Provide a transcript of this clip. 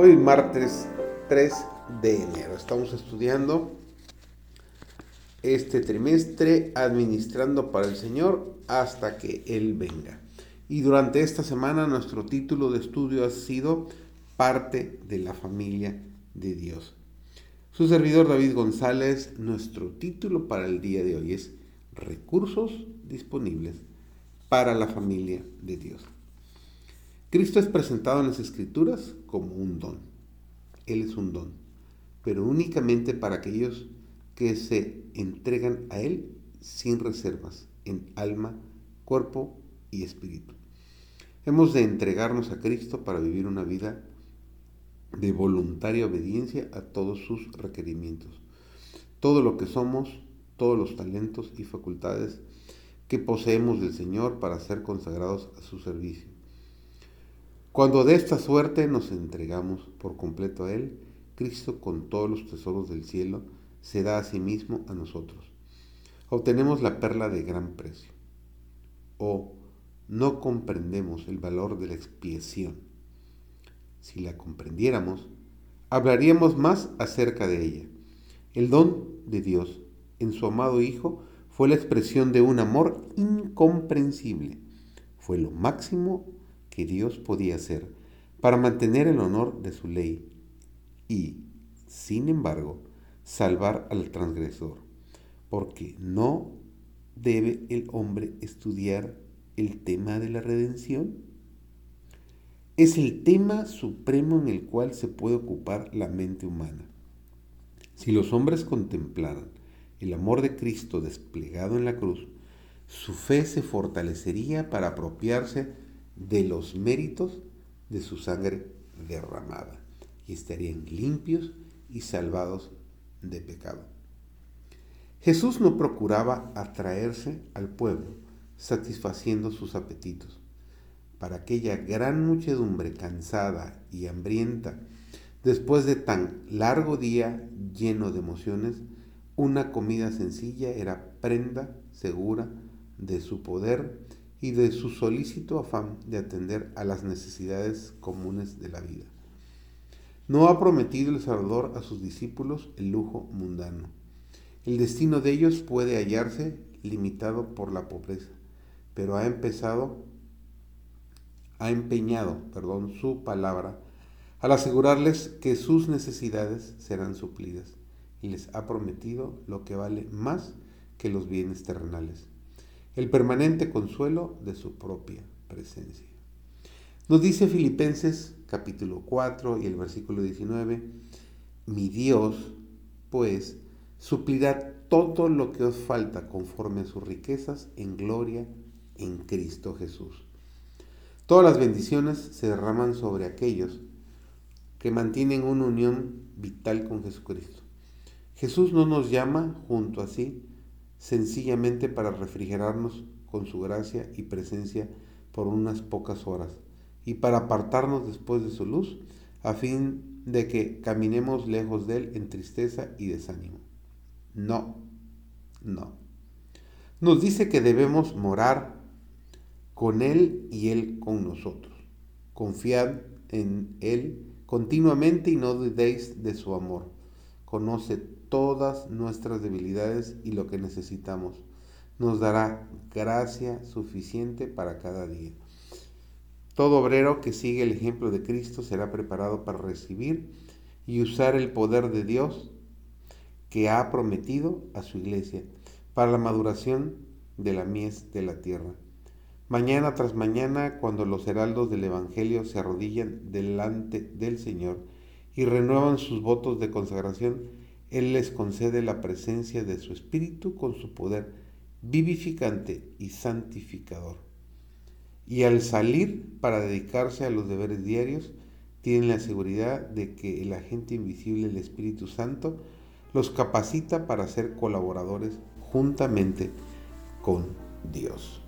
Hoy martes 3 de enero. Estamos estudiando este trimestre administrando para el Señor hasta que Él venga. Y durante esta semana nuestro título de estudio ha sido parte de la familia de Dios. Su servidor David González, nuestro título para el día de hoy es Recursos disponibles para la familia de Dios. Cristo es presentado en las Escrituras como un don. Él es un don, pero únicamente para aquellos que se entregan a Él sin reservas, en alma, cuerpo y espíritu. Hemos de entregarnos a Cristo para vivir una vida de voluntaria obediencia a todos sus requerimientos. Todo lo que somos, todos los talentos y facultades que poseemos del Señor para ser consagrados a su servicio. Cuando de esta suerte nos entregamos por completo a Él, Cristo con todos los tesoros del cielo se da a sí mismo a nosotros. Obtenemos la perla de gran precio. O no comprendemos el valor de la expiación. Si la comprendiéramos, hablaríamos más acerca de ella. El don de Dios en su amado Hijo fue la expresión de un amor incomprensible. Fue lo máximo que Dios podía hacer para mantener el honor de su ley y, sin embargo, salvar al transgresor, porque no debe el hombre estudiar el tema de la redención. Es el tema supremo en el cual se puede ocupar la mente humana. Si los hombres contemplaran el amor de Cristo desplegado en la cruz, su fe se fortalecería para apropiarse de los méritos de su sangre derramada y estarían limpios y salvados de pecado. Jesús no procuraba atraerse al pueblo satisfaciendo sus apetitos. Para aquella gran muchedumbre cansada y hambrienta, después de tan largo día lleno de emociones, una comida sencilla era prenda segura de su poder y de su solícito afán de atender a las necesidades comunes de la vida. No ha prometido el Salvador a sus discípulos el lujo mundano. El destino de ellos puede hallarse limitado por la pobreza, pero ha empezado, ha empeñado, perdón, su palabra al asegurarles que sus necesidades serán suplidas y les ha prometido lo que vale más que los bienes terrenales el permanente consuelo de su propia presencia. Nos dice Filipenses capítulo 4 y el versículo 19, mi Dios, pues, suplirá todo lo que os falta conforme a sus riquezas en gloria en Cristo Jesús. Todas las bendiciones se derraman sobre aquellos que mantienen una unión vital con Jesucristo. Jesús no nos llama junto a sí sencillamente para refrigerarnos con su gracia y presencia por unas pocas horas y para apartarnos después de su luz a fin de que caminemos lejos de él en tristeza y desánimo. No, no. Nos dice que debemos morar con él y él con nosotros. Confiad en él continuamente y no dudéis de su amor. Conoce todas nuestras debilidades y lo que necesitamos. Nos dará gracia suficiente para cada día. Todo obrero que sigue el ejemplo de Cristo será preparado para recibir y usar el poder de Dios que ha prometido a su iglesia para la maduración de la mies de la tierra. Mañana tras mañana, cuando los heraldos del Evangelio se arrodillan delante del Señor y renuevan sus votos de consagración, él les concede la presencia de su Espíritu con su poder vivificante y santificador. Y al salir para dedicarse a los deberes diarios, tienen la seguridad de que el agente invisible, el Espíritu Santo, los capacita para ser colaboradores juntamente con Dios.